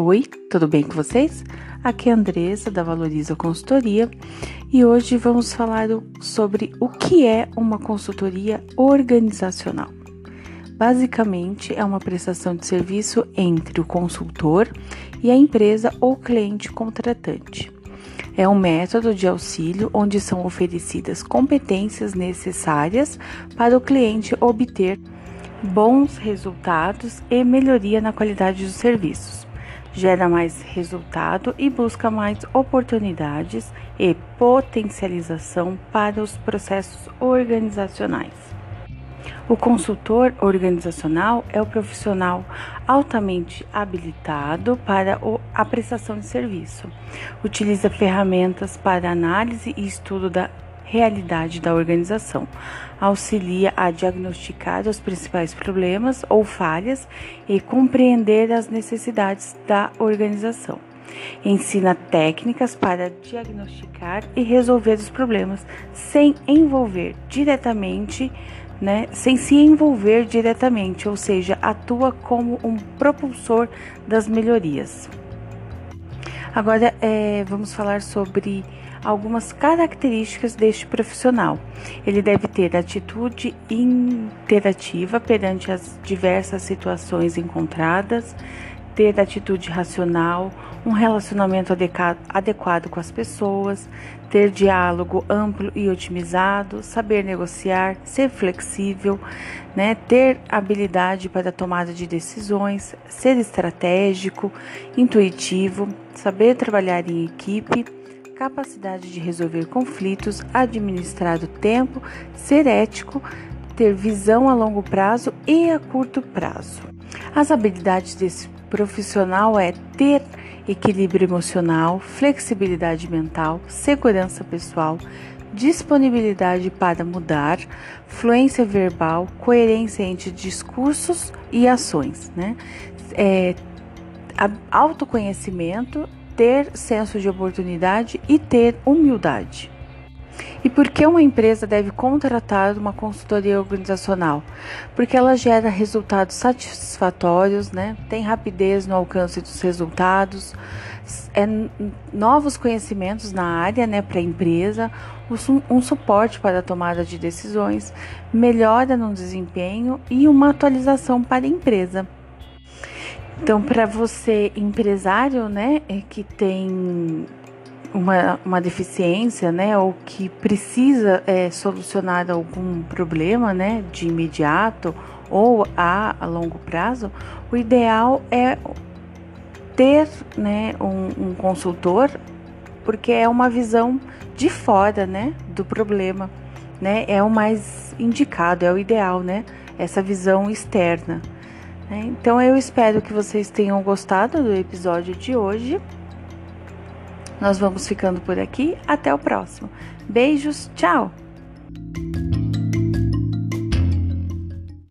Oi, tudo bem com vocês? Aqui é a Andressa da Valoriza Consultoria e hoje vamos falar sobre o que é uma consultoria organizacional. Basicamente, é uma prestação de serviço entre o consultor e a empresa ou cliente contratante. É um método de auxílio onde são oferecidas competências necessárias para o cliente obter bons resultados e melhoria na qualidade dos serviços gera mais resultado e busca mais oportunidades e potencialização para os processos organizacionais. O consultor organizacional é o profissional altamente habilitado para a prestação de serviço. Utiliza ferramentas para análise e estudo da realidade da organização. Auxilia a diagnosticar os principais problemas ou falhas e compreender as necessidades da organização. Ensina técnicas para diagnosticar e resolver os problemas sem envolver diretamente, né, sem se envolver diretamente, ou seja, atua como um propulsor das melhorias. Agora é, vamos falar sobre algumas características deste profissional. Ele deve ter atitude interativa perante as diversas situações encontradas, ter atitude racional, um relacionamento adequado com as pessoas, ter diálogo amplo e otimizado, saber negociar, ser flexível, né, ter habilidade para a tomada de decisões, ser estratégico, intuitivo, saber trabalhar em equipe capacidade de resolver conflitos, administrar o tempo, ser ético, ter visão a longo prazo e a curto prazo. As habilidades desse profissional é ter equilíbrio emocional, flexibilidade mental, segurança pessoal, disponibilidade para mudar, fluência verbal, coerência entre discursos e ações, né? É, autoconhecimento ter senso de oportunidade e ter humildade. E por que uma empresa deve contratar uma consultoria organizacional? Porque ela gera resultados satisfatórios, né? tem rapidez no alcance dos resultados, é, novos conhecimentos na área né, para a empresa, um, suporte para a tomada de decisões, melhora no desempenho e uma atualização para a empresa. Então, para você, empresário, né, é que tem uma, uma deficiência, né, ou que precisa é, solucionar algum problema, né, de imediato ou a, a longo prazo, o ideal é ter, né, um, um consultor, porque é uma visão de fora, né, do problema, né, é o mais indicado, é o ideal, né, essa visão externa. Né? Então eu espero que vocês tenham gostado do episódio de hoje. Nós vamos ficando por aqui. Até o próximo. Beijos, tchau!